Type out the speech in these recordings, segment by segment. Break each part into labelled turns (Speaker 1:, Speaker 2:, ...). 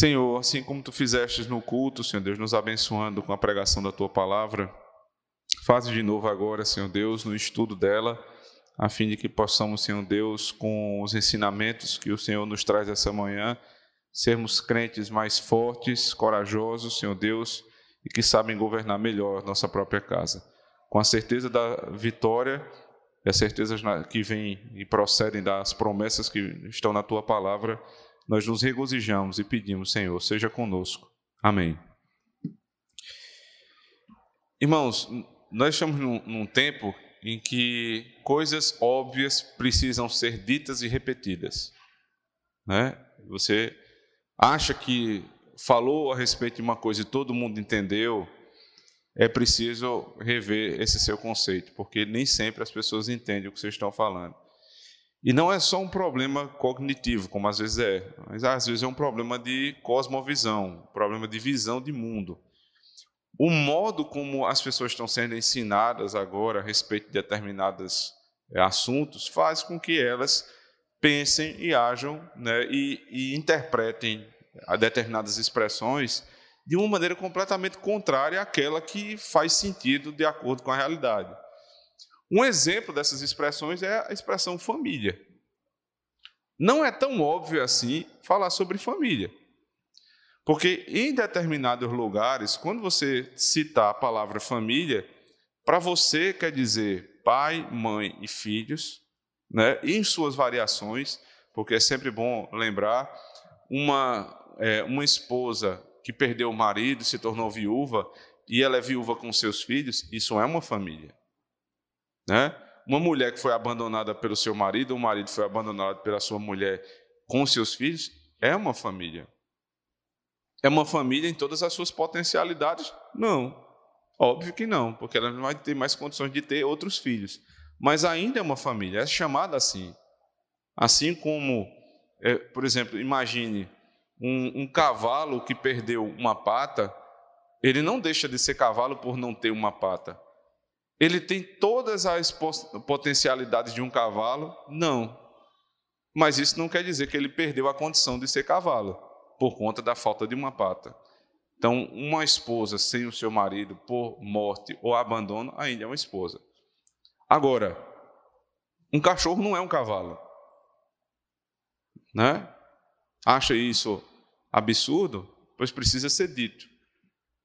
Speaker 1: Senhor, assim como tu fizeste no culto, Senhor Deus, nos abençoando com a pregação da tua palavra, faz de novo agora, Senhor Deus, no estudo dela, a fim de que possamos, Senhor Deus, com os ensinamentos que o Senhor nos traz essa manhã, sermos crentes mais fortes, corajosos, Senhor Deus, e que sabem governar melhor nossa própria casa. Com a certeza da vitória e a certeza que vem e procedem das promessas que estão na tua palavra, nós nos regozijamos e pedimos, Senhor, seja conosco. Amém. Irmãos, nós estamos num, num tempo em que coisas óbvias precisam ser ditas e repetidas. Né? Você acha que falou a respeito de uma coisa e todo mundo entendeu, é preciso rever esse seu conceito, porque nem sempre as pessoas entendem o que vocês estão falando. E não é só um problema cognitivo, como às vezes é, mas às vezes é um problema de cosmovisão, problema de visão de mundo. O modo como as pessoas estão sendo ensinadas agora a respeito de determinados é, assuntos faz com que elas pensem e ajam né, e, e interpretem determinadas expressões de uma maneira completamente contrária àquela que faz sentido de acordo com a realidade. Um exemplo dessas expressões é a expressão família. Não é tão óbvio assim falar sobre família. Porque em determinados lugares, quando você citar a palavra família, para você quer dizer pai, mãe e filhos, né? em suas variações, porque é sempre bom lembrar, uma, é, uma esposa que perdeu o marido, se tornou viúva, e ela é viúva com seus filhos, isso é uma família. Né? Uma mulher que foi abandonada pelo seu marido, um marido foi abandonado pela sua mulher com seus filhos, é uma família. É uma família em todas as suas potencialidades? Não. Óbvio que não, porque ela não vai ter mais condições de ter outros filhos. Mas ainda é uma família, é chamada assim. Assim como, é, por exemplo, imagine um, um cavalo que perdeu uma pata, ele não deixa de ser cavalo por não ter uma pata. Ele tem todas as potencialidades de um cavalo? Não. Mas isso não quer dizer que ele perdeu a condição de ser cavalo, por conta da falta de uma pata. Então, uma esposa sem o seu marido por morte ou abandono ainda é uma esposa. Agora, um cachorro não é um cavalo. Né? Acha isso absurdo? Pois precisa ser dito.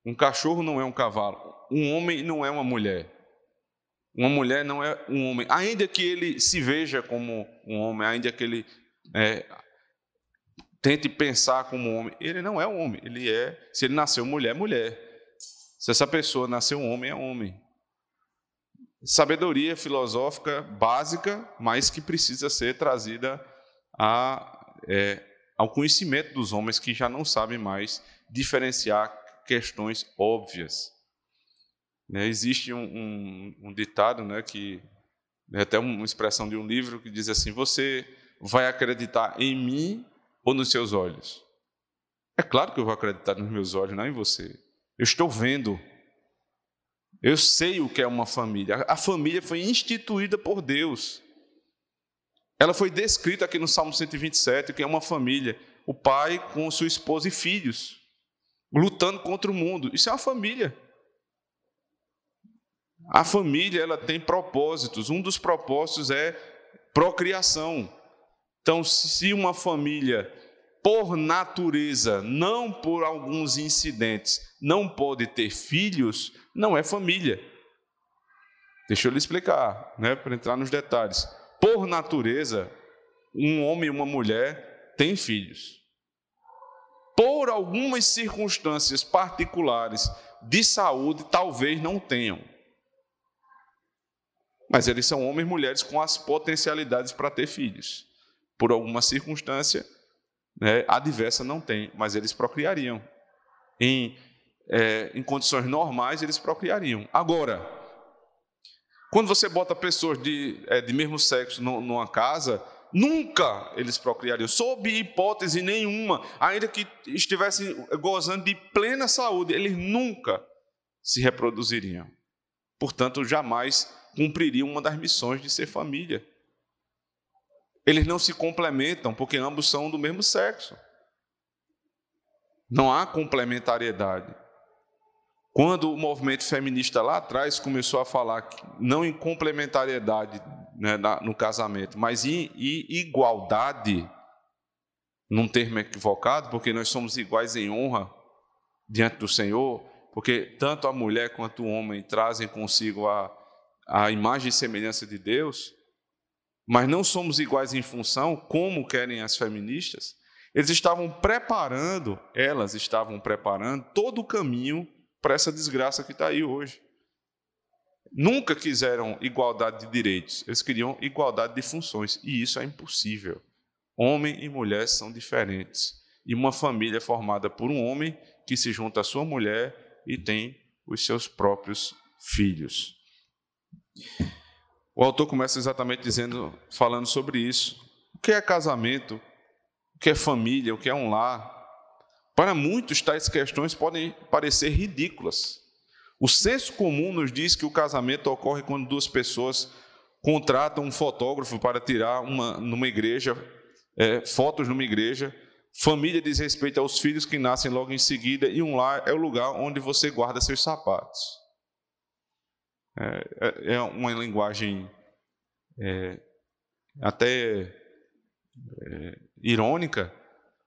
Speaker 1: Um cachorro não é um cavalo. Um homem não é uma mulher. Uma mulher não é um homem, ainda que ele se veja como um homem, ainda que ele é, tente pensar como um homem, ele não é um homem. Ele é, se ele nasceu mulher, é mulher. Se essa pessoa nasceu um homem, é homem. Sabedoria filosófica básica, mas que precisa ser trazida a, é, ao conhecimento dos homens que já não sabem mais diferenciar questões óbvias. Né, existe um, um, um, ditado, né, que é até uma expressão de um livro que diz assim: Você vai acreditar em mim ou nos seus olhos? É claro que eu vou acreditar nos meus olhos, não em você. Eu estou vendo. Eu sei o que é uma família. A família foi instituída por Deus. Ela foi descrita aqui no Salmo 127, que é uma família. O pai com sua esposa e filhos, lutando contra o mundo. Isso é uma família. A família ela tem propósitos. Um dos propósitos é procriação. Então, se uma família, por natureza, não por alguns incidentes, não pode ter filhos, não é família. Deixa eu lhe explicar, né, para entrar nos detalhes. Por natureza, um homem e uma mulher têm filhos. Por algumas circunstâncias particulares de saúde, talvez não tenham. Mas eles são homens e mulheres com as potencialidades para ter filhos. Por alguma circunstância né, adversa não tem, mas eles procriariam. Em, é, em condições normais, eles procriariam. Agora, quando você bota pessoas de, é, de mesmo sexo numa casa, nunca eles procriariam, sob hipótese nenhuma, ainda que estivessem gozando de plena saúde, eles nunca se reproduziriam. Portanto, jamais cumpririam uma das missões de ser família. Eles não se complementam porque ambos são do mesmo sexo. Não há complementariedade. Quando o movimento feminista lá atrás começou a falar não em complementariedade né, no casamento, mas em, em igualdade, num termo equivocado, porque nós somos iguais em honra diante do Senhor, porque tanto a mulher quanto o homem trazem consigo a, a imagem e semelhança de Deus, mas não somos iguais em função, como querem as feministas. Eles estavam preparando, elas estavam preparando todo o caminho para essa desgraça que está aí hoje. Nunca quiseram igualdade de direitos, eles queriam igualdade de funções, e isso é impossível. Homem e mulher são diferentes. E uma família é formada por um homem que se junta à sua mulher e tem os seus próprios filhos. O autor começa exatamente dizendo, falando sobre isso. O que é casamento? O que é família? O que é um lar? Para muitos, tais questões podem parecer ridículas. O senso comum nos diz que o casamento ocorre quando duas pessoas contratam um fotógrafo para tirar uma, numa igreja, é, fotos numa igreja. Família diz respeito aos filhos que nascem logo em seguida, e um lar é o lugar onde você guarda seus sapatos. É, é, é uma linguagem é, até é, irônica,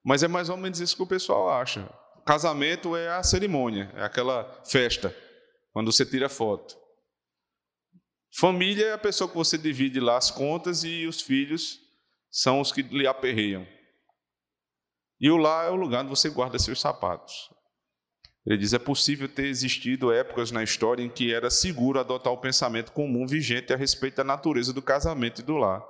Speaker 1: mas é mais ou menos isso que o pessoal acha. Casamento é a cerimônia, é aquela festa, quando você tira foto. Família é a pessoa que você divide lá as contas e os filhos são os que lhe aperreiam. E o lar é o lugar onde você guarda seus sapatos. Ele diz: é possível ter existido épocas na história em que era seguro adotar o pensamento comum vigente a respeito da natureza do casamento e do lar.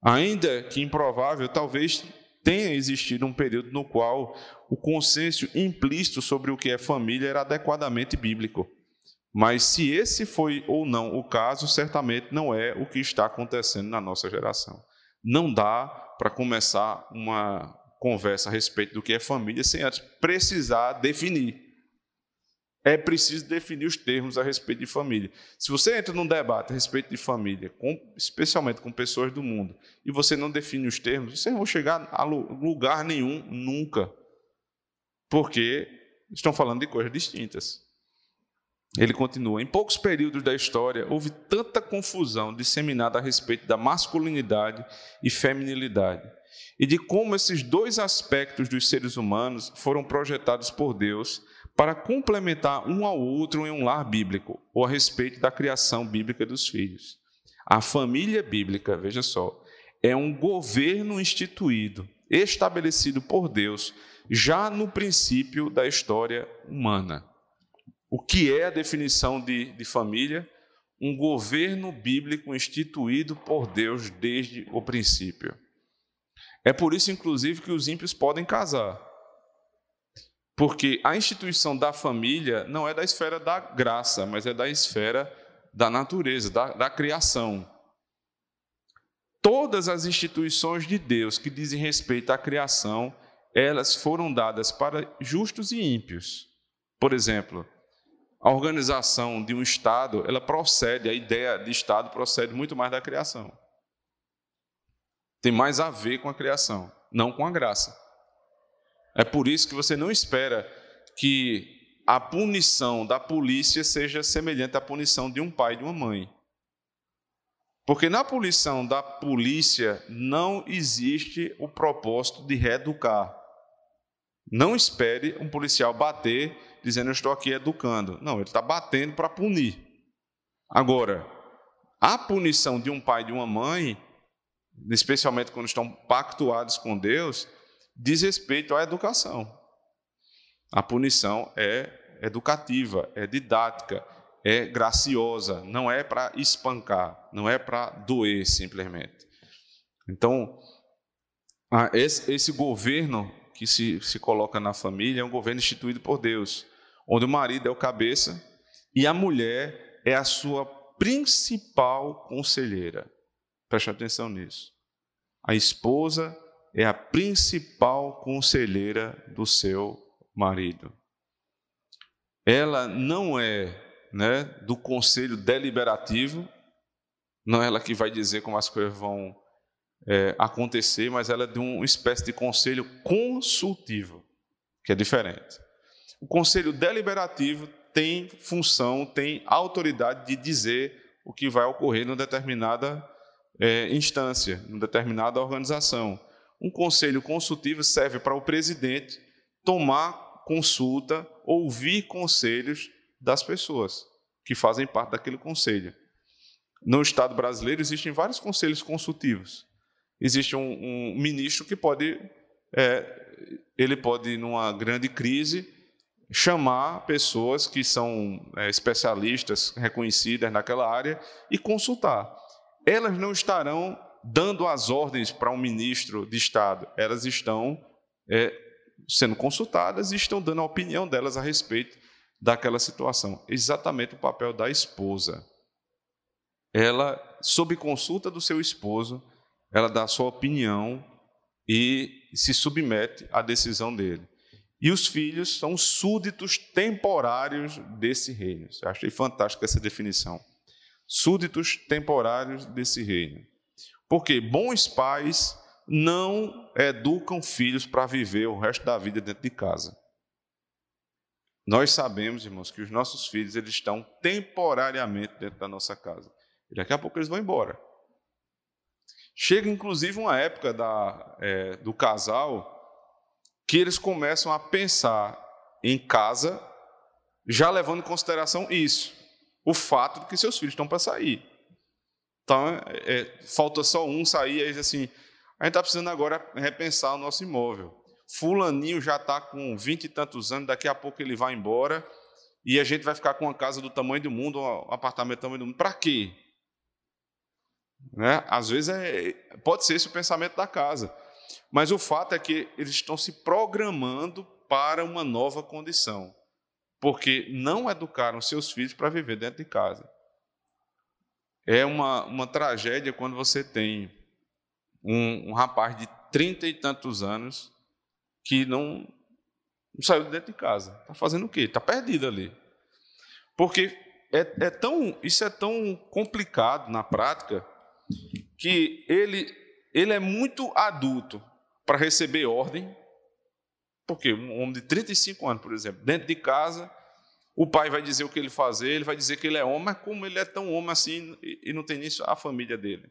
Speaker 1: Ainda que improvável, talvez tenha existido um período no qual o consenso implícito sobre o que é família era adequadamente bíblico. Mas se esse foi ou não o caso, certamente não é o que está acontecendo na nossa geração. Não dá para começar uma conversa a respeito do que é família sem antes precisar definir. É preciso definir os termos a respeito de família. Se você entra num debate a respeito de família, com, especialmente com pessoas do mundo, e você não define os termos, você não vai chegar a lugar nenhum nunca. Porque estão falando de coisas distintas. Ele continua: em poucos períodos da história houve tanta confusão disseminada a respeito da masculinidade e feminilidade, e de como esses dois aspectos dos seres humanos foram projetados por Deus para complementar um ao outro em um lar bíblico, ou a respeito da criação bíblica dos filhos. A família bíblica, veja só, é um governo instituído, estabelecido por Deus, já no princípio da história humana. O que é a definição de, de família? Um governo bíblico instituído por Deus desde o princípio. É por isso, inclusive, que os ímpios podem casar. Porque a instituição da família não é da esfera da graça, mas é da esfera da natureza, da, da criação. Todas as instituições de Deus que dizem respeito à criação, elas foram dadas para justos e ímpios. Por exemplo, a organização de um Estado, ela procede, a ideia de Estado procede muito mais da criação. Tem mais a ver com a criação, não com a graça. É por isso que você não espera que a punição da polícia seja semelhante à punição de um pai e de uma mãe. Porque na punição da polícia não existe o propósito de reeducar. Não espere um policial bater dizendo eu estou aqui educando. Não, ele está batendo para punir. Agora, a punição de um pai e de uma mãe, especialmente quando estão pactuados com Deus, diz respeito à educação. A punição é educativa, é didática, é graciosa, não é para espancar, não é para doer simplesmente. Então, esse, governo que se, se coloca na família é um governo instituído por Deus, onde o marido é o cabeça e a mulher é a sua principal conselheira. Preste atenção nisso. A esposa é a principal conselheira do seu marido. Ela não é né, do conselho deliberativo, não é ela que vai dizer como as coisas vão é, acontecer, mas ela é de uma espécie de conselho consultivo. que é diferente. O conselho deliberativo tem função, tem autoridade de dizer o que vai ocorrer numa determinada é, instância, numa determinada organização. Um conselho consultivo serve para o presidente tomar consulta, ouvir conselhos das pessoas que fazem parte daquele conselho. No Estado brasileiro existem vários conselhos consultivos. Existe um, um ministro que pode, é, ele pode, numa grande crise, chamar pessoas que são é, especialistas reconhecidas naquela área e consultar. Elas não estarão dando as ordens para um ministro de Estado, elas estão é, sendo consultadas e estão dando a opinião delas a respeito daquela situação. Exatamente o papel da esposa. Ela, sob consulta do seu esposo, ela dá a sua opinião e se submete à decisão dele. E os filhos são súditos temporários desse reino. Eu achei fantástica essa definição. Súditos temporários desse reino. Porque bons pais não educam filhos para viver o resto da vida dentro de casa. Nós sabemos, irmãos, que os nossos filhos eles estão temporariamente dentro da nossa casa. E daqui a pouco eles vão embora. Chega inclusive uma época da, é, do casal que eles começam a pensar em casa, já levando em consideração isso, o fato de que seus filhos estão para sair. Então, é, é, falta só um sair, aí assim, a gente está precisando agora repensar o nosso imóvel. Fulaninho já está com vinte e tantos anos, daqui a pouco ele vai embora e a gente vai ficar com uma casa do tamanho do mundo, um apartamento do tamanho do mundo. Para quê? Né? Às vezes é, pode ser esse o pensamento da casa. Mas o fato é que eles estão se programando para uma nova condição, porque não educaram seus filhos para viver dentro de casa. É uma, uma tragédia quando você tem um, um rapaz de trinta e tantos anos que não, não saiu de dentro de casa. Está fazendo o quê? Está perdido ali. Porque é, é tão, isso é tão complicado na prática que ele, ele é muito adulto para receber ordem, porque um homem de 35 anos, por exemplo, dentro de casa, o pai vai dizer o que ele fazer, ele vai dizer que ele é homem, mas como ele é tão homem assim e não tem nisso a família dele?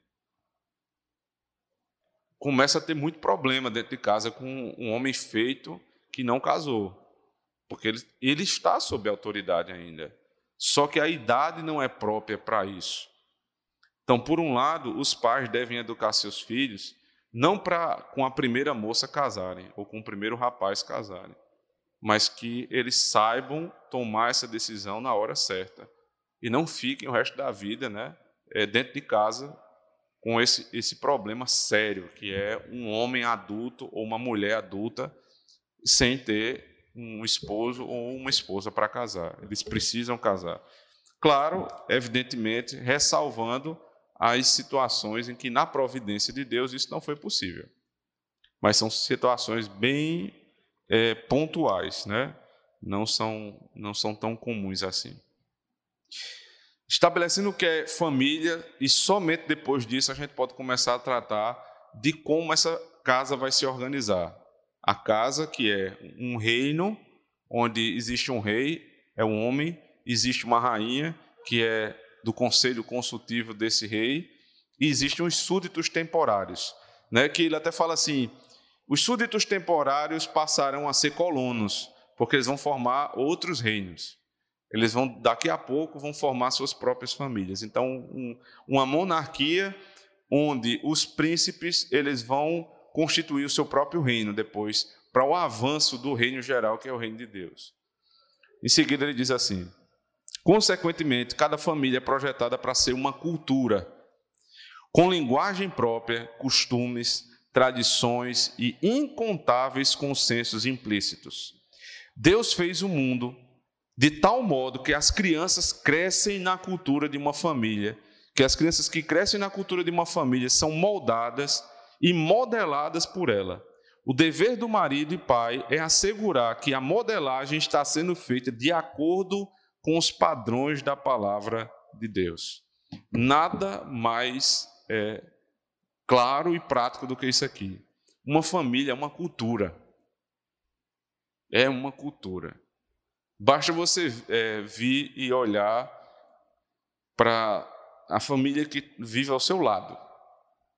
Speaker 1: Começa a ter muito problema dentro de casa com um homem feito que não casou, porque ele, ele está sob autoridade ainda. Só que a idade não é própria para isso. Então, por um lado, os pais devem educar seus filhos não para com a primeira moça casarem ou com o primeiro rapaz casarem, mas que eles saibam tomar essa decisão na hora certa e não fiquem o resto da vida, né, é, dentro de casa com esse esse problema sério que é um homem adulto ou uma mulher adulta sem ter um esposo ou uma esposa para casar. Eles precisam casar. Claro, evidentemente, ressalvando as situações em que, na providência de Deus, isso não foi possível. Mas são situações bem é, pontuais, né? não, são, não são tão comuns assim. Estabelecendo o que é família, e somente depois disso a gente pode começar a tratar de como essa casa vai se organizar. A casa, que é um reino, onde existe um rei, é um homem, existe uma rainha, que é do conselho consultivo desse rei, e existem os súditos temporários, né, que ele até fala assim: os súditos temporários passarão a ser colonos, porque eles vão formar outros reinos. Eles vão, daqui a pouco, vão formar suas próprias famílias. Então, um, uma monarquia onde os príncipes eles vão constituir o seu próprio reino depois, para o avanço do reino geral, que é o reino de Deus. Em seguida, ele diz assim: Consequentemente, cada família é projetada para ser uma cultura, com linguagem própria, costumes, tradições e incontáveis consensos implícitos. Deus fez o mundo de tal modo que as crianças crescem na cultura de uma família, que as crianças que crescem na cultura de uma família são moldadas e modeladas por ela. O dever do marido e pai é assegurar que a modelagem está sendo feita de acordo com os padrões da palavra de Deus. Nada mais é, claro e prático do que isso aqui. Uma família é uma cultura. é uma cultura. Basta você é, vir e olhar para a família que vive ao seu lado,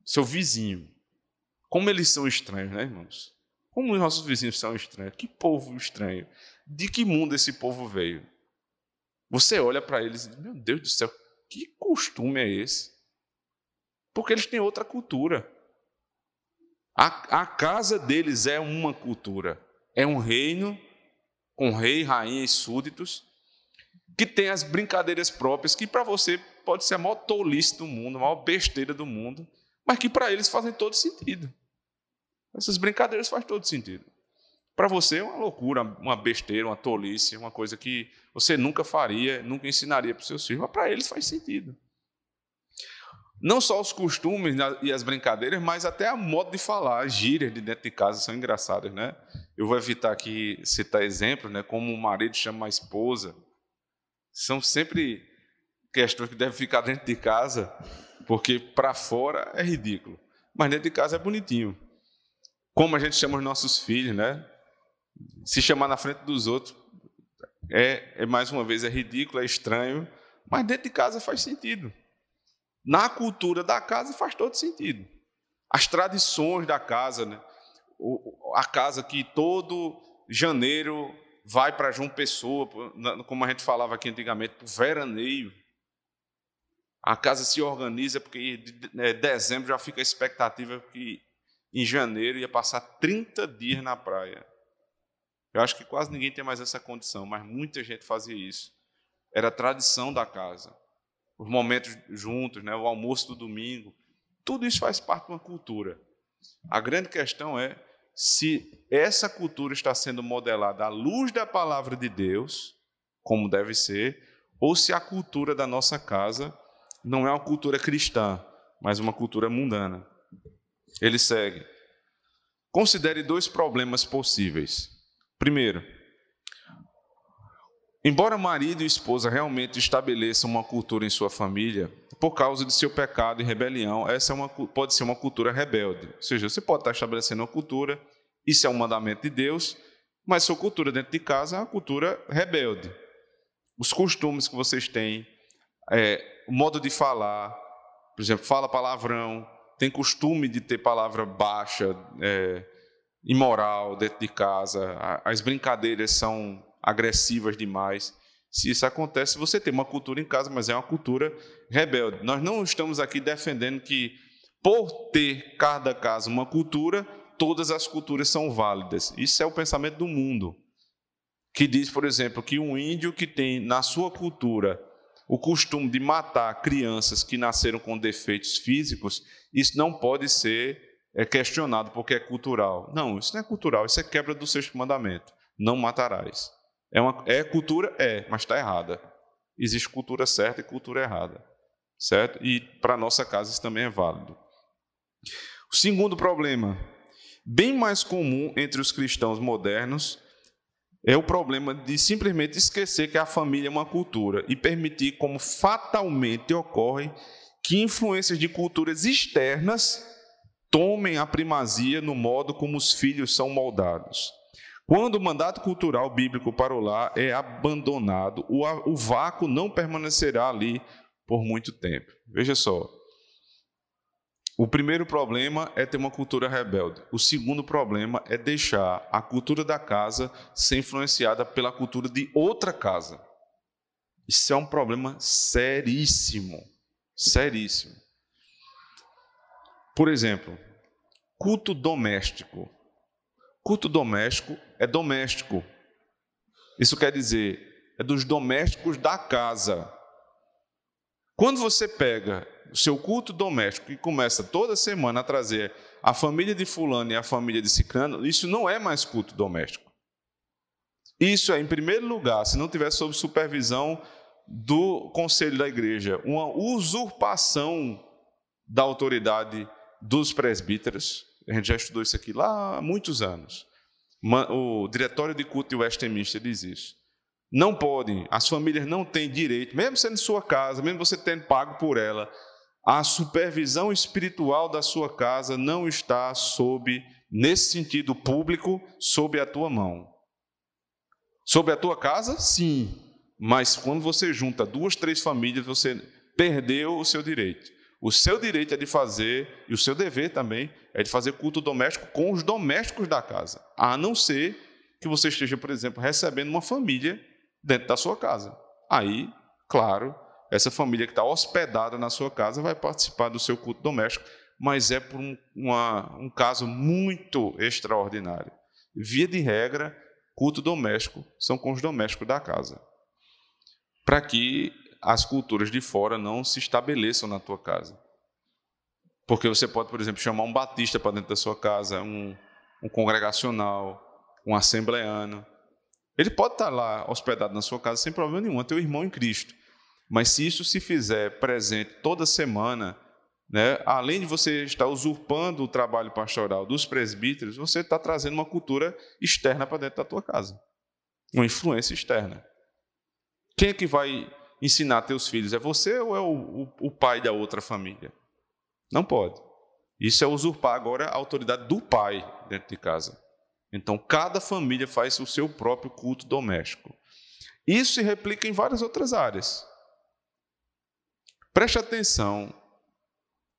Speaker 1: seu vizinho. Como eles são estranhos, né, irmãos? Como os nossos vizinhos são estranhos. Que povo estranho. De que mundo esse povo veio? Você olha para eles e diz: Meu Deus do céu, que costume é esse? Porque eles têm outra cultura. A, a casa deles é uma cultura. É um reino com rei, rainha e súditos que tem as brincadeiras próprias que para você pode ser a maior tolice do mundo, a maior besteira do mundo, mas que para eles fazem todo sentido. Essas brincadeiras fazem todo sentido. Para você é uma loucura, uma besteira, uma tolice, uma coisa que você nunca faria, nunca ensinaria para os seus filhos, mas para eles faz sentido. Não só os costumes e as brincadeiras, mas até a modo de falar, as gírias de dentro de casa são engraçadas, né? Eu vou evitar aqui citar exemplos, né? Como o marido chama a esposa. São sempre questões que devem ficar dentro de casa, porque para fora é ridículo, mas dentro de casa é bonitinho. Como a gente chama os nossos filhos, né? Se chamar na frente dos outros é, é mais uma vez é ridículo, é estranho, mas dentro de casa faz sentido. Na cultura da casa faz todo sentido. As tradições da casa, né? O, a casa que todo janeiro vai para João Pessoa, como a gente falava aqui antigamente, para o veraneio. A casa se organiza porque em é, dezembro já fica a expectativa que em janeiro ia passar 30 dias na praia. Eu acho que quase ninguém tem mais essa condição, mas muita gente fazia isso. Era a tradição da casa. Os momentos juntos, né? o almoço do domingo. Tudo isso faz parte de uma cultura. A grande questão é se essa cultura está sendo modelada à luz da palavra de Deus, como deve ser, ou se a cultura da nossa casa não é uma cultura cristã, mas uma cultura mundana. Ele segue. Considere dois problemas possíveis. Primeiro, embora marido e esposa realmente estabeleçam uma cultura em sua família, por causa de seu pecado e rebelião, essa é uma, pode ser uma cultura rebelde. Ou seja, você pode estar estabelecendo uma cultura, isso é um mandamento de Deus, mas sua cultura dentro de casa é uma cultura rebelde. Os costumes que vocês têm, é, o modo de falar, por exemplo, fala palavrão, tem costume de ter palavra baixa, é, imoral dentro de casa, as brincadeiras são agressivas demais. Se isso acontece, você tem uma cultura em casa, mas é uma cultura rebelde. Nós não estamos aqui defendendo que, por ter cada casa uma cultura, todas as culturas são válidas. Isso é o pensamento do mundo, que diz, por exemplo, que um índio que tem na sua cultura o costume de matar crianças que nasceram com defeitos físicos, isso não pode ser é questionado porque é cultural. Não, isso não é cultural, isso é quebra do sexto mandamento. Não matarás. É, uma, é cultura? É, mas está errada. Existe cultura certa e cultura errada. Certo? E para nossa casa isso também é válido. O segundo problema, bem mais comum entre os cristãos modernos, é o problema de simplesmente esquecer que a família é uma cultura e permitir, como fatalmente ocorre, que influências de culturas externas tomem a primazia no modo como os filhos são moldados. Quando o mandato cultural bíblico para o lar é abandonado, o, vácuo não permanecerá ali por muito tempo. Veja só. O primeiro problema é ter uma cultura rebelde. O segundo problema é deixar a cultura da casa ser influenciada pela cultura de outra casa. Isso é um problema seríssimo. Seríssimo. Por exemplo, culto doméstico. Culto doméstico é doméstico. Isso quer dizer, é dos domésticos da casa. Quando você pega o seu culto doméstico e começa toda semana a trazer a família de fulano e a família de ciclano, isso não é mais culto doméstico. Isso é, em primeiro lugar, se não tiver sob supervisão do conselho da igreja, uma usurpação da autoridade dos presbíteros. A gente já estudou isso aqui lá há muitos anos. O diretório de culto de Westminster diz isso. Não podem, as famílias não têm direito, mesmo sendo sua casa, mesmo você tendo pago por ela, a supervisão espiritual da sua casa não está sob, nesse sentido público, sob a tua mão. Sobre a tua casa, sim. Mas quando você junta duas, três famílias, você perdeu o seu direito. O seu direito é de fazer, e o seu dever também, é de fazer culto doméstico com os domésticos da casa. A não ser que você esteja, por exemplo, recebendo uma família dentro da sua casa. Aí, claro, essa família que está hospedada na sua casa vai participar do seu culto doméstico, mas é por um, uma, um caso muito extraordinário. Via de regra, culto doméstico são com os domésticos da casa. Para que as culturas de fora não se estabeleçam na tua casa. Porque você pode, por exemplo, chamar um batista para dentro da sua casa, um, um congregacional, um assembleano. Ele pode estar lá hospedado na sua casa sem problema nenhum, é teu irmão em Cristo. Mas se isso se fizer presente toda semana, né, além de você estar usurpando o trabalho pastoral dos presbíteros, você está trazendo uma cultura externa para dentro da tua casa, uma influência externa. Quem é que vai ensinar teus filhos? É você ou é o, o, o pai da outra família? Não pode. Isso é usurpar agora a autoridade do pai dentro de casa. Então, cada família faz o seu próprio culto doméstico. Isso se replica em várias outras áreas. Preste atenção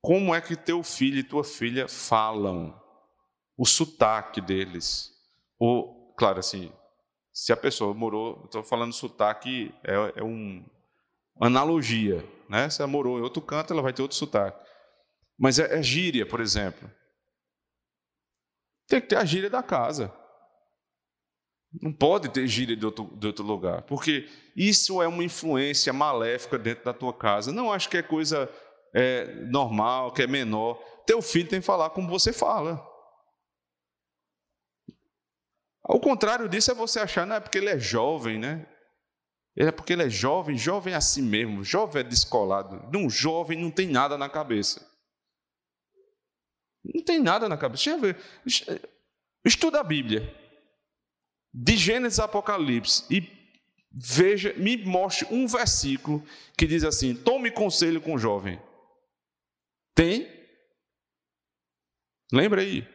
Speaker 1: como é que teu filho e tua filha falam, o sotaque deles. Ou, claro, assim, se a pessoa morou, estou falando sotaque, é, é um, analogia, né? Se ela morou em outro canto, ela vai ter outro sotaque. Mas é, é gíria, por exemplo. Tem que ter a gíria da casa. Não pode ter gíria de outro, de outro lugar, porque isso é uma influência maléfica dentro da tua casa. Não acho que é coisa é, normal, que é menor. Teu filho tem que falar como você fala. Ao contrário disso é você achar, não é porque ele é jovem, né? É porque ele é jovem, jovem é assim mesmo, jovem é descolado. Não, jovem não tem nada na cabeça. Não tem nada na cabeça. Estuda a Bíblia. De Gênesis a Apocalipse. E veja, me mostre um versículo que diz assim: tome conselho com o jovem. Tem? Lembra aí?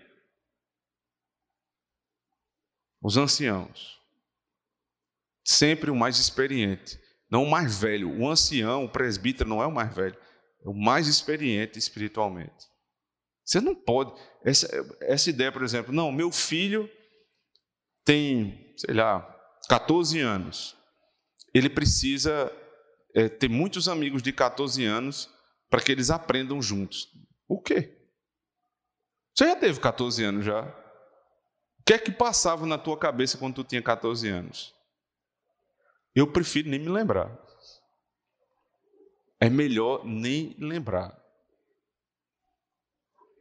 Speaker 1: Os anciãos. Sempre o mais experiente, não o mais velho. O ancião, o presbítero, não é o mais velho, é o mais experiente espiritualmente. Você não pode. Essa, essa ideia, por exemplo, não, meu filho tem, sei lá, 14 anos. Ele precisa é, ter muitos amigos de 14 anos para que eles aprendam juntos. O quê? Você já teve 14 anos já? O que é que passava na tua cabeça quando tu tinha 14 anos? Eu prefiro nem me lembrar. É melhor nem lembrar.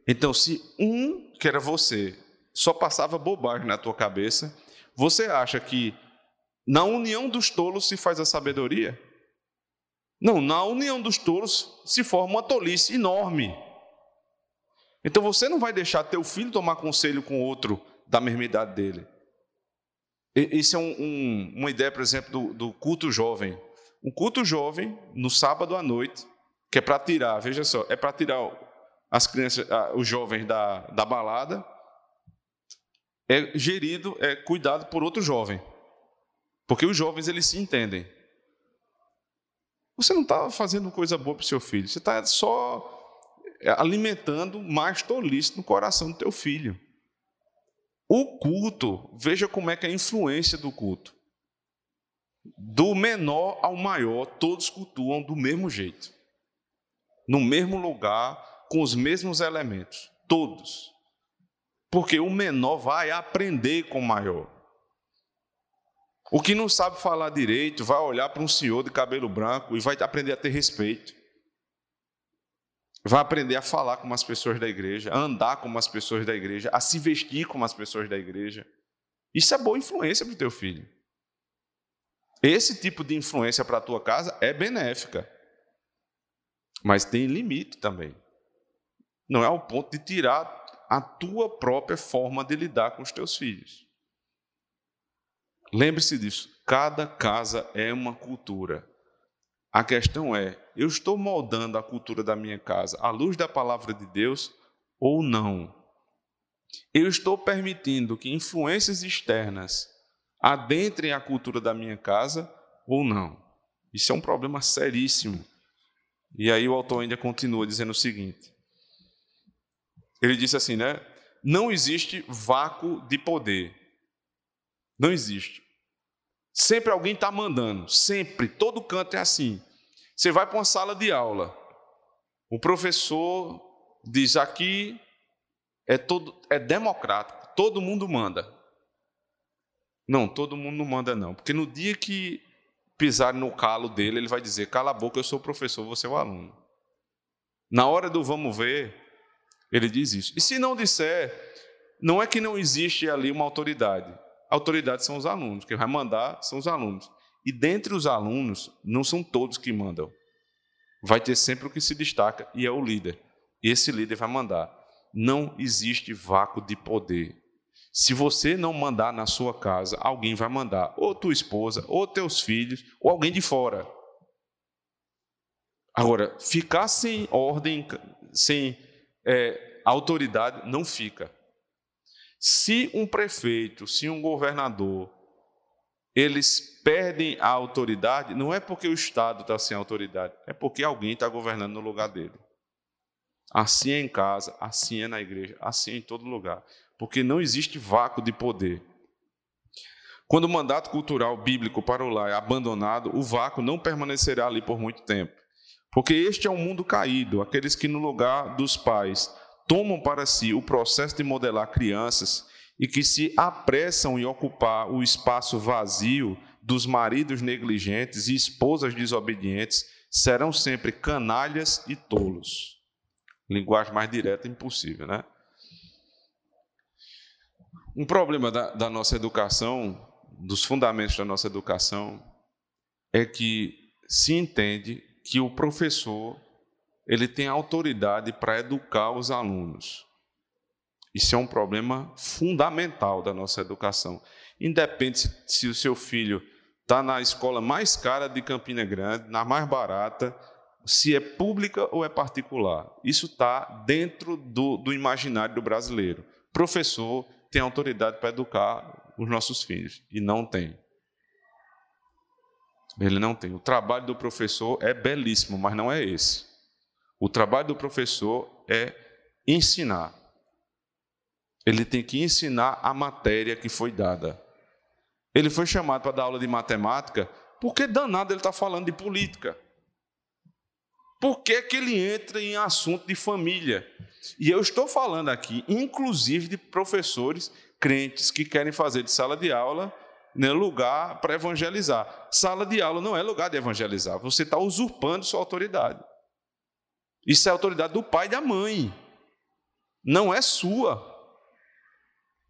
Speaker 1: Então, se um, que era você, só passava bobagem na tua cabeça, você acha que na união dos tolos se faz a sabedoria? Não, na união dos tolos se forma uma tolice enorme. Então você não vai deixar teu filho tomar conselho com outro da mesma idade dele. Isso é um, um, uma ideia, por exemplo, do, do, culto jovem. Um culto jovem, no sábado à noite, que é para tirar, veja só, é para tirar as crianças, os jovens da, da balada, é gerido, é cuidado por outro jovem. Porque os jovens, eles se entendem. Você não está fazendo coisa boa para o seu filho, você está só alimentando mais tolice no coração do teu filho. O culto, veja como é que é a influência do culto. Do menor ao maior, todos cultuam do mesmo jeito. No mesmo lugar, com os mesmos elementos. Todos. Porque o menor vai aprender com o maior. O que não sabe falar direito vai olhar para um senhor de cabelo branco e vai aprender a ter respeito. Vai aprender a falar como as pessoas da igreja, a andar como as pessoas da igreja, a se vestir como as pessoas da igreja. Isso é boa influência para o teu filho. Esse tipo de influência para a tua casa é benéfica. Mas tem limite também. Não é ao ponto de tirar a tua própria forma de lidar com os teus filhos. Lembre-se disso, cada casa é uma cultura. A questão é: eu estou moldando a cultura da minha casa à luz da palavra de Deus ou não? Eu estou permitindo que influências externas adentrem a cultura da minha casa ou não. Isso é um problema seríssimo. E aí o autor ainda continua dizendo o seguinte: ele disse assim, né? Não existe vácuo de poder. Não existe. Sempre alguém está mandando, sempre, todo canto é assim. Você vai para uma sala de aula, o professor diz aqui é todo é democrático, todo mundo manda. Não, todo mundo não manda não, porque no dia que pisar no calo dele, ele vai dizer: "Cala a boca, eu sou o professor, você é o aluno". Na hora do vamos ver, ele diz isso. E se não disser, não é que não existe ali uma autoridade. Autoridade são os alunos, quem vai mandar são os alunos. E dentre os alunos, não são todos que mandam. Vai ter sempre o que se destaca e é o líder. Esse líder vai mandar. Não existe vácuo de poder. Se você não mandar na sua casa, alguém vai mandar, ou tua esposa, ou teus filhos, ou alguém de fora. Agora, ficar sem ordem, sem é, autoridade, não fica. Se um prefeito, se um governador, eles perdem a autoridade, não é porque o Estado está sem autoridade, é porque alguém está governando no lugar dele. Assim é em casa, assim é na igreja, assim é em todo lugar. Porque não existe vácuo de poder. Quando o mandato cultural bíblico para o lar é abandonado, o vácuo não permanecerá ali por muito tempo. Porque este é um mundo caído, aqueles que no lugar dos pais tomam para si o processo de modelar crianças e que se apressam em ocupar o espaço vazio dos maridos negligentes e esposas desobedientes, serão sempre canalhas e tolos. Linguagem mais direta impossível, né? Um problema da, da nossa educação, dos fundamentos da nossa educação, é que se entende que o professor ele tem autoridade para educar os alunos. Isso é um problema fundamental da nossa educação. Independe se, se o seu filho está na escola mais cara de Campina Grande, na mais barata, se é pública ou é particular. Isso está dentro do, do imaginário do brasileiro. Professor tem autoridade para educar os nossos filhos e não tem. Ele não tem. O trabalho do professor é belíssimo, mas não é esse. O trabalho do professor é ensinar. Ele tem que ensinar a matéria que foi dada. Ele foi chamado para dar aula de matemática, porque danado ele está falando de política. Por que, que ele entra em assunto de família? E eu estou falando aqui, inclusive, de professores crentes que querem fazer de sala de aula né, lugar para evangelizar. Sala de aula não é lugar de evangelizar, você está usurpando sua autoridade. Isso é autoridade do pai e da mãe, não é sua.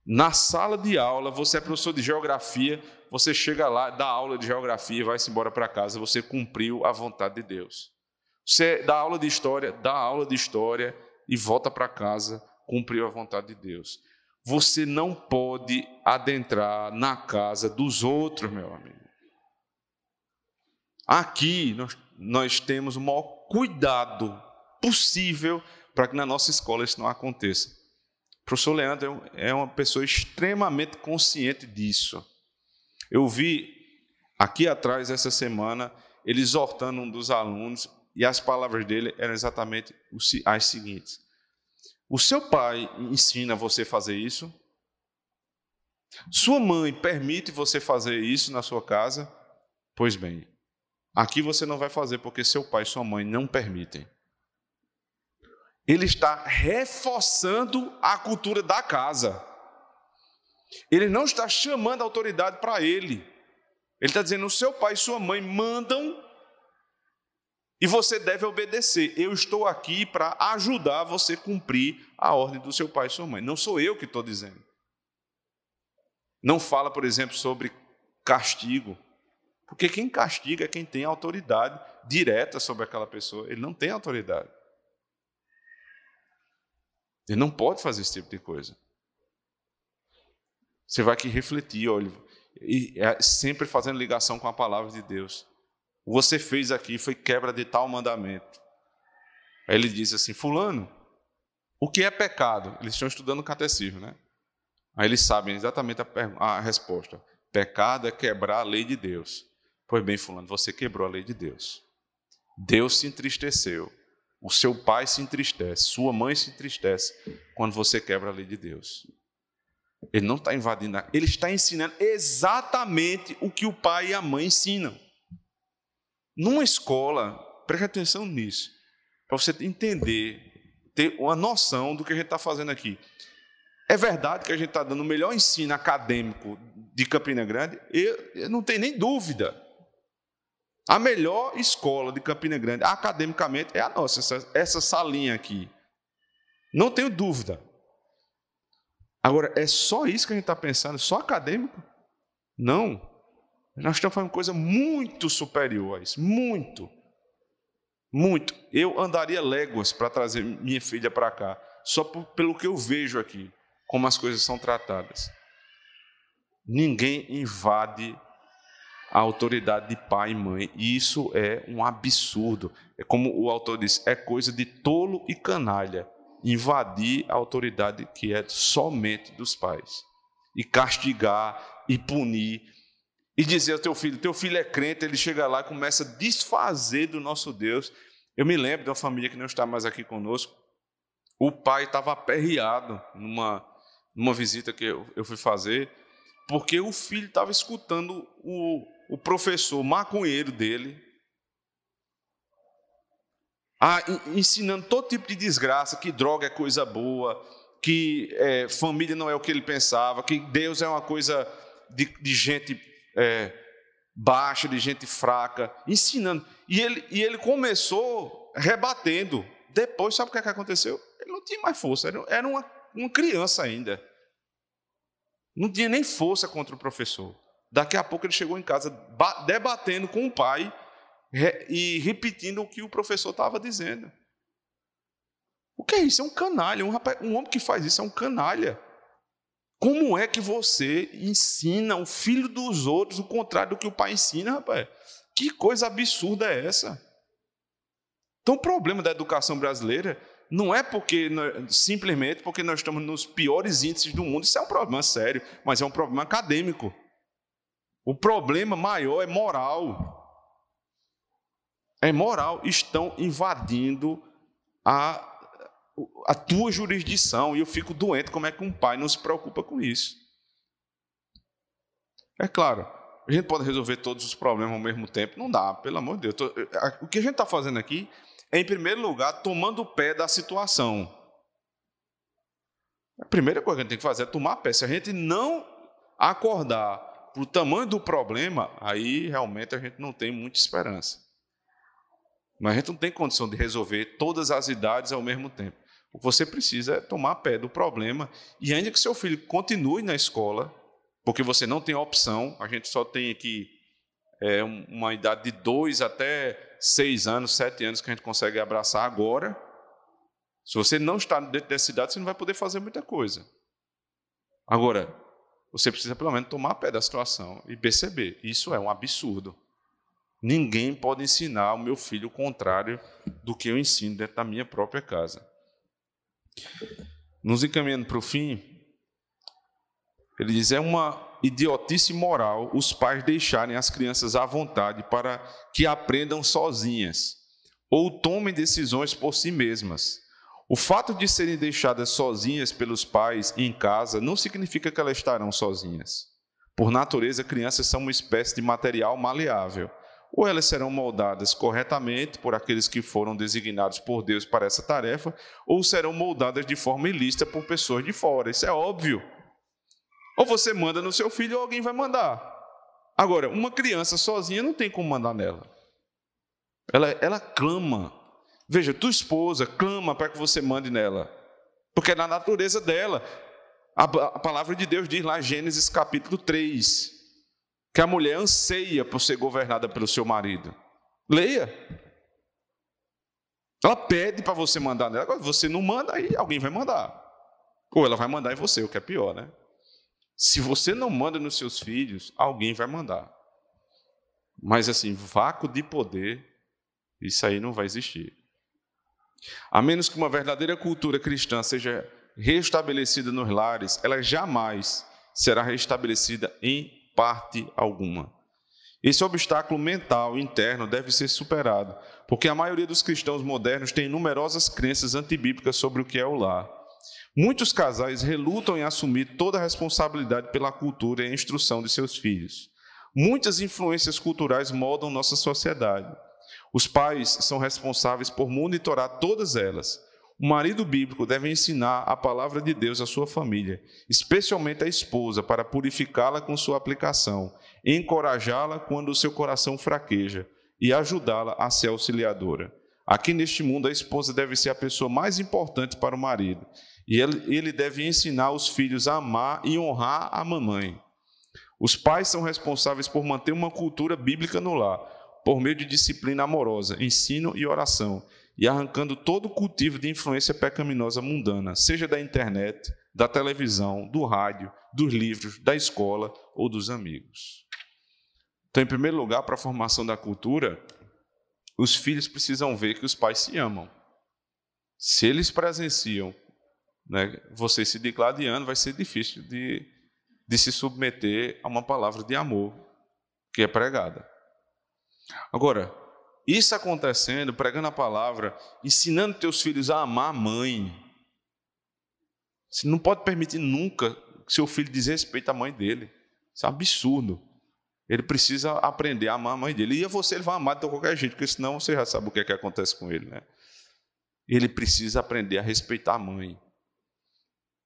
Speaker 1: Na sala de aula, você é professor de geografia, você chega lá, dá aula de geografia e vai-se embora para casa, você cumpriu a vontade de Deus. Você dá aula de história, dá aula de história e volta para casa, cumpriu a vontade de Deus. Você não pode adentrar na casa dos outros, meu amigo. Aqui nós, nós temos o maior cuidado possível para que na nossa escola isso não aconteça. O professor Leandro é uma pessoa extremamente consciente disso. Eu vi aqui atrás, essa semana, ele exortando um dos alunos, e as palavras dele eram exatamente as seguintes: O seu pai ensina você a fazer isso? Sua mãe permite você fazer isso na sua casa? Pois bem, aqui você não vai fazer porque seu pai e sua mãe não permitem ele está reforçando a cultura da casa. Ele não está chamando a autoridade para ele. Ele está dizendo: o seu pai e sua mãe mandam e você deve obedecer. Eu estou aqui para ajudar você a cumprir a ordem do seu pai e sua mãe. Não sou eu que estou dizendo. Não fala, por exemplo, sobre castigo. Porque quem castiga é quem tem autoridade direta sobre aquela pessoa. Ele não tem autoridade. Ele não pode fazer esse tipo de coisa. Você vai aqui refletir, olha, e é sempre fazendo ligação com a palavra de Deus. O que você fez aqui foi quebra de tal mandamento. Aí ele diz assim: Fulano, o que é pecado? Eles estão estudando o catecismo, né? Aí eles sabem exatamente a, a resposta. Pecado é quebrar a lei de Deus. Pois bem, Fulano, você quebrou a lei de Deus. Deus se entristeceu. O seu pai se entristece. Sua mãe se entristece quando você quebra a lei de Deus. Ele não está invadindo, ele está ensinando exatamente o que o pai e a mãe ensinam. Numa escola, preste atenção nisso, para você entender, ter uma noção do que a gente está fazendo aqui. É verdade que a gente está dando o melhor ensino acadêmico de Campina Grande? Eu, eu não tenho nem dúvida. A melhor escola de Campina Grande, academicamente, é a nossa, essa, essa salinha aqui. Não tenho dúvida. Agora, é só isso que a gente está pensando? Só acadêmico? Não. Nós estamos fazendo coisa muito superior a isso. Muito. Muito. Eu andaria léguas para trazer minha filha para cá, só por, pelo que eu vejo aqui, como as coisas são tratadas. Ninguém invade a autoridade de pai e mãe. E isso é um absurdo. É como o autor diz, é coisa de tolo e canalha invadir a autoridade que é somente dos pais. E castigar e punir. E dizer ao teu filho, teu filho é crente, ele chega lá e começa a desfazer do nosso Deus. Eu me lembro de uma família que não está mais aqui conosco. O pai estava aperreado numa, numa visita que eu, eu fui fazer, porque o filho estava escutando o, o professor maconheiro dele a, ensinando todo tipo de desgraça, que droga é coisa boa, que é, família não é o que ele pensava, que Deus é uma coisa de, de gente é, baixa, de gente fraca, ensinando. E ele, e ele começou rebatendo. Depois, sabe o que, é que aconteceu? Ele não tinha mais força, era, uma, uma criança ainda. Não tinha nem força contra o professor. Daqui a pouco ele chegou em casa debatendo com o pai e repetindo o que o professor estava dizendo. O que é isso? É um canalha. Um, rapaz, um homem que faz isso é um canalha. Como é que você ensina o filho dos outros o contrário do que o pai ensina, rapaz? Que coisa absurda é essa? Então, o problema da educação brasileira não é porque simplesmente porque nós estamos nos piores índices do mundo, isso é um problema sério, mas é um problema acadêmico. O problema maior é moral é moral, estão invadindo a, a tua jurisdição. E eu fico doente como é que um pai não se preocupa com isso. É claro, a gente pode resolver todos os problemas ao mesmo tempo. Não dá, pelo amor de Deus. O que a gente está fazendo aqui é, em primeiro lugar, tomando o pé da situação. A primeira coisa que a gente tem que fazer é tomar pé. Se a gente não acordar o tamanho do problema, aí realmente a gente não tem muita esperança. Mas a gente não tem condição de resolver todas as idades ao mesmo tempo. O que você precisa é tomar pé do problema e ainda que seu filho continue na escola, porque você não tem opção, a gente só tem aqui é, uma idade de dois até seis anos, sete anos que a gente consegue abraçar agora. Se você não está dentro dessa idade, você não vai poder fazer muita coisa. Agora, você precisa pelo menos tomar pé da situação e perceber, isso é um absurdo. Ninguém pode ensinar o meu filho o contrário do que eu ensino dentro da minha própria casa. Nos encaminhando para o fim, ele diz: é uma idiotice moral os pais deixarem as crianças à vontade para que aprendam sozinhas ou tomem decisões por si mesmas. O fato de serem deixadas sozinhas pelos pais em casa não significa que elas estarão sozinhas. Por natureza, crianças são uma espécie de material maleável ou elas serão moldadas corretamente por aqueles que foram designados por Deus para essa tarefa, ou serão moldadas de forma ilícita por pessoas de fora. Isso é óbvio. Ou você manda no seu filho, ou alguém vai mandar. Agora, uma criança sozinha não tem como mandar nela. Ela, ela clama. Veja, tua esposa clama para que você mande nela, porque é na natureza dela. A, a palavra de Deus diz lá, Gênesis capítulo 3, que a mulher anseia por ser governada pelo seu marido. Leia. Ela pede para você mandar nela, agora você não manda, aí alguém vai mandar. Ou ela vai mandar em você, o que é pior, né? Se você não manda nos seus filhos, alguém vai mandar. Mas assim, vácuo de poder, isso aí não vai existir. A menos que uma verdadeira cultura cristã seja restabelecida nos lares, ela jamais será restabelecida em parte alguma. Esse obstáculo mental interno deve ser superado, porque a maioria dos cristãos modernos tem numerosas crenças antibíblicas sobre o que é o lar. Muitos casais relutam em assumir toda a responsabilidade pela cultura e instrução de seus filhos. Muitas influências culturais moldam nossa sociedade. Os pais são responsáveis por monitorar todas elas. O marido bíblico deve ensinar a palavra de Deus à sua família, especialmente à esposa, para purificá-la com sua aplicação, encorajá-la quando o seu coração fraqueja e ajudá-la a ser auxiliadora. Aqui neste mundo, a esposa deve ser a pessoa mais importante para o marido, e ele deve ensinar os filhos a amar e honrar a mamãe. Os pais são responsáveis por manter uma cultura bíblica no lar, por meio de disciplina amorosa, ensino e oração, e arrancando todo cultivo de influência pecaminosa mundana, seja da internet, da televisão, do rádio, dos livros, da escola ou dos amigos. Então, em primeiro lugar, para a formação da cultura, os filhos precisam ver que os pais se amam. Se eles presenciam né, você se digladiando, vai ser difícil de, de se submeter a uma palavra de amor que é pregada. Agora, isso acontecendo, pregando a palavra, ensinando teus filhos a amar a mãe. Você não pode permitir nunca que seu filho desrespeite a mãe dele. Isso é um absurdo. Ele precisa aprender a amar a mãe dele. E você ele vai amar de qualquer jeito, porque senão você já sabe o que, é que acontece com ele. Né? Ele precisa aprender a respeitar a mãe.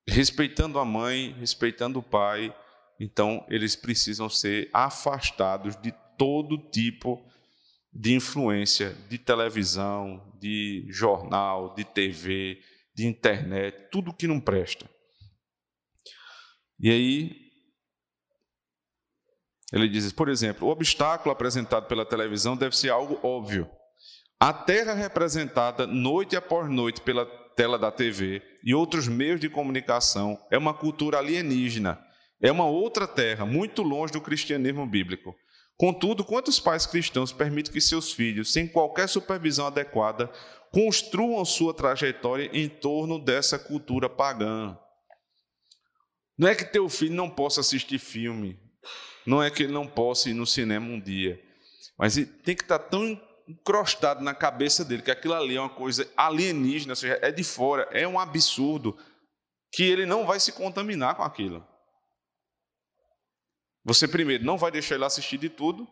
Speaker 1: Respeitando a mãe, respeitando o pai, então eles precisam ser afastados de todo tipo de influência de televisão, de jornal, de TV, de internet, tudo que não presta. E aí, ele diz, por exemplo, o obstáculo apresentado pela televisão deve ser algo óbvio. A Terra representada noite após noite pela tela da TV e outros meios de comunicação é uma cultura alienígena, é uma outra terra, muito longe do cristianismo bíblico. Contudo, quantos pais cristãos permitem que seus filhos, sem qualquer supervisão adequada, construam sua trajetória em torno dessa cultura pagã? Não é que teu filho não possa assistir filme, não é que ele não possa ir no cinema um dia, mas ele tem que estar tão encrostado na cabeça dele que aquilo ali é uma coisa alienígena, ou seja, é de fora, é um absurdo, que ele não vai se contaminar com aquilo. Você, primeiro, não vai deixar ele assistir de tudo.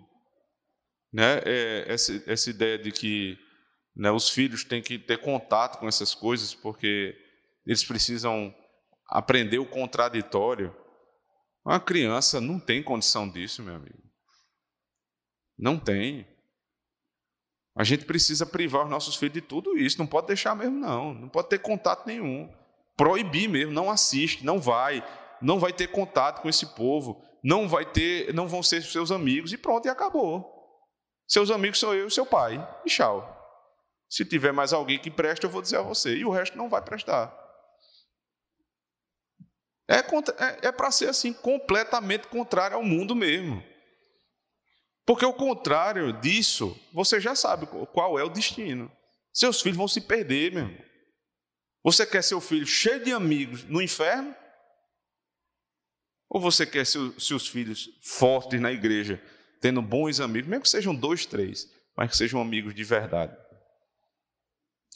Speaker 1: Né? É, essa, essa ideia de que né, os filhos têm que ter contato com essas coisas, porque eles precisam aprender o contraditório. Uma criança não tem condição disso, meu amigo. Não tem. A gente precisa privar os nossos filhos de tudo isso. Não pode deixar mesmo, não. Não pode ter contato nenhum. Proibir mesmo. Não assiste, não vai. Não vai ter contato com esse povo não vai ter, não vão ser seus amigos e pronto, e acabou. Seus amigos sou eu e seu pai. E tchau. Se tiver mais alguém que presta, eu vou dizer a você. E o resto não vai prestar. É, é, é para ser assim, completamente contrário ao mundo mesmo. Porque o contrário disso, você já sabe qual é o destino. Seus filhos vão se perder, mesmo. Você quer seu filho cheio de amigos no inferno? Ou você quer seu, seus filhos fortes na igreja, tendo bons amigos, mesmo que sejam dois, três, mas que sejam amigos de verdade?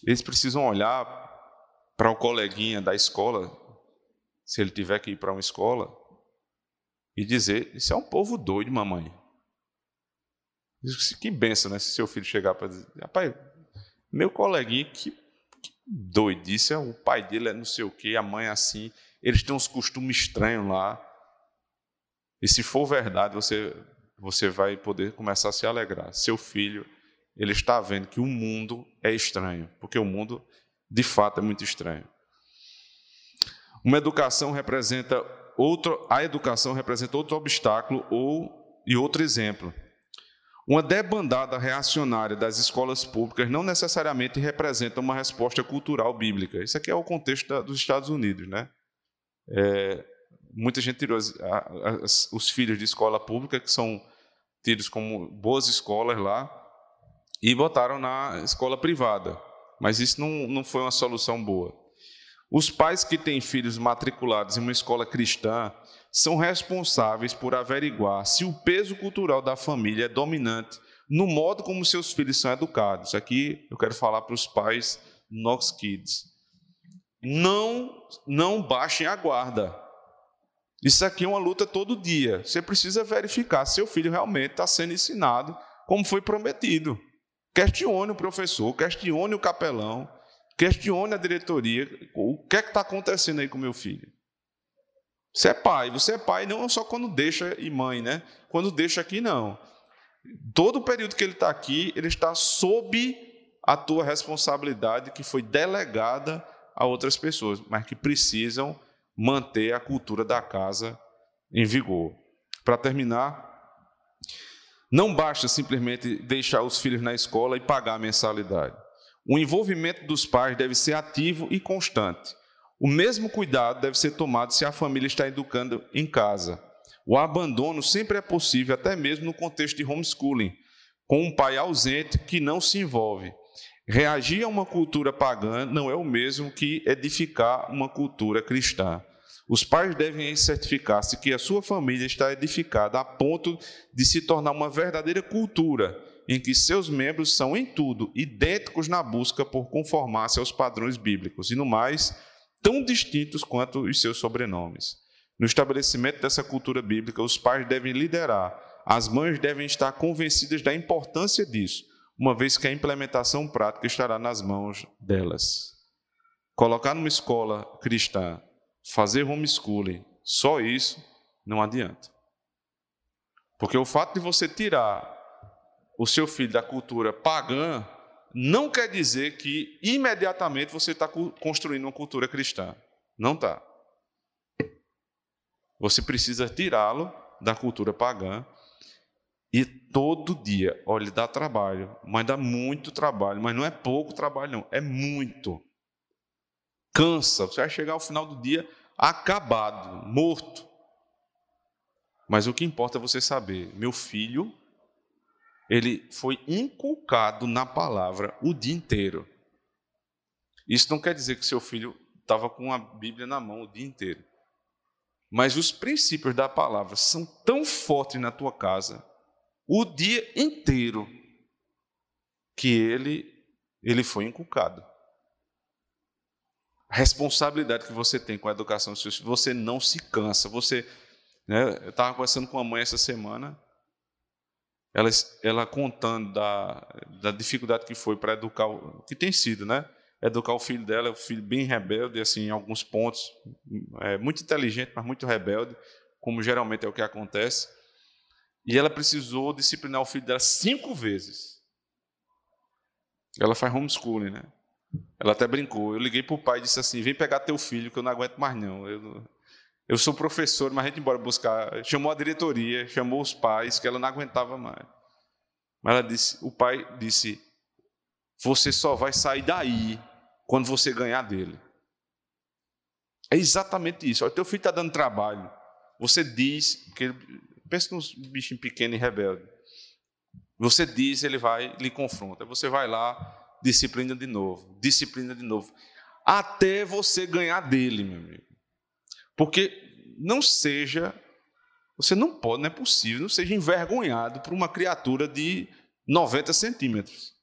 Speaker 1: Eles precisam olhar para o coleguinha da escola, se ele tiver que ir para uma escola, e dizer: Isso é um povo doido, mamãe. Que benção, né? Se seu filho chegar para dizer: Rapaz, meu coleguinha, que, que doidice, é o pai dele é não sei o quê, a mãe é assim, eles têm uns costumes estranhos lá. E se for verdade, você, você vai poder começar a se alegrar. Seu filho, ele está vendo que o mundo é estranho, porque o mundo, de fato, é muito estranho. Uma educação representa outro, a educação representa outro obstáculo ou e outro exemplo. Uma debandada reacionária das escolas públicas não necessariamente representa uma resposta cultural bíblica. Isso aqui é o contexto da, dos Estados Unidos, né? É, muita gente tirou as, as, os filhos de escola pública, que são tidos como boas escolas lá, e botaram na escola privada. Mas isso não, não foi uma solução boa. Os pais que têm filhos matriculados em uma escola cristã são responsáveis por averiguar se o peso cultural da família é dominante no modo como seus filhos são educados. Aqui eu quero falar para os pais Nox Kids. Não, não baixem a guarda. Isso aqui é uma luta todo dia. Você precisa verificar se seu filho realmente está sendo ensinado como foi prometido. Questione o professor, questione o capelão, questione a diretoria. O que é que está acontecendo aí com meu filho? Você é pai, você é pai não só quando deixa e mãe, né? Quando deixa aqui, não. Todo o período que ele está aqui, ele está sob a tua responsabilidade que foi delegada a outras pessoas, mas que precisam manter a cultura da casa em vigor. Para terminar, não basta simplesmente deixar os filhos na escola e pagar a mensalidade. O envolvimento dos pais deve ser ativo e constante. O mesmo cuidado deve ser tomado se a família está educando em casa. O abandono sempre é possível, até mesmo no contexto de homeschooling, com um pai ausente que não se envolve. Reagir a uma cultura pagã não é o mesmo que edificar uma cultura cristã. Os pais devem certificar-se que a sua família está edificada a ponto de se tornar uma verdadeira cultura, em que seus membros são em tudo idênticos na busca por conformar-se aos padrões bíblicos, e no mais, tão distintos quanto os seus sobrenomes. No estabelecimento dessa cultura bíblica, os pais devem liderar, as mães devem estar convencidas da importância disso, uma vez que a implementação prática estará nas mãos delas. Colocar numa escola cristã fazer homeschooling, só isso, não adianta. Porque o fato de você tirar o seu filho da cultura pagã não quer dizer que imediatamente você está construindo uma cultura cristã. Não está. Você precisa tirá-lo da cultura pagã e todo dia, olha, dá trabalho, mas dá muito trabalho, mas não é pouco trabalho, não, é muito. Cansa, você vai chegar ao final do dia acabado, morto. Mas o que importa é você saber, meu filho, ele foi inculcado na palavra o dia inteiro. Isso não quer dizer que seu filho estava com a Bíblia na mão o dia inteiro. Mas os princípios da palavra são tão fortes na tua casa o dia inteiro que ele ele foi inculcado a responsabilidade que você tem com a educação dos seus filhos, você não se cansa. Você, né, eu estava conversando com a mãe essa semana, ela, ela contando da, da dificuldade que foi para educar, o, que tem sido, né? Educar o filho dela, o filho bem rebelde, assim, em alguns pontos, é, muito inteligente, mas muito rebelde, como geralmente é o que acontece. E ela precisou disciplinar o filho dela cinco vezes. Ela faz homeschooling, né? Ela até brincou. Eu liguei para o pai e disse assim: vem pegar teu filho, que eu não aguento mais não. Eu, eu sou professor, mas a gente embora buscar. Chamou a diretoria, chamou os pais, que ela não aguentava mais. Mas ela disse, o pai disse: você só vai sair daí quando você ganhar dele. É exatamente isso. O teu filho está dando trabalho. Você diz, que pensa nos bichinhos pequenos e rebeldes. Você diz, ele vai, lhe confronta. Você vai lá, disciplina de novo, disciplina de novo, até você ganhar dele, meu amigo. Porque não seja, você não pode, não é possível, não seja envergonhado por uma criatura de 90 centímetros.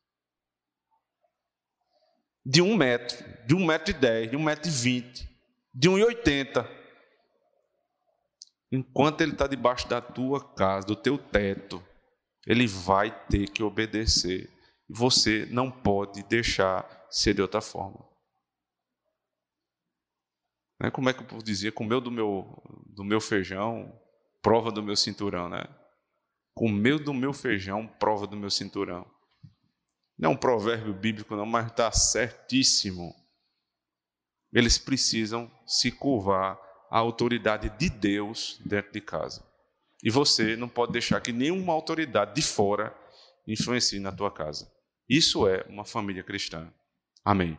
Speaker 1: De um metro, de um metro e dez, de um metro e vinte, de um e oitenta. Enquanto ele está debaixo da tua casa, do teu teto, ele vai ter que obedecer você não pode deixar ser de outra forma. Né? Como é que povo dizia? Comeu do meu, do meu feijão, prova do meu cinturão, né? Comeu do meu feijão, prova do meu cinturão. Não é um provérbio bíblico, não, mas está certíssimo. Eles precisam se curvar à autoridade de Deus dentro de casa. E você não pode deixar que nenhuma autoridade de fora influencie na tua casa. Isso é uma família cristã. Amém.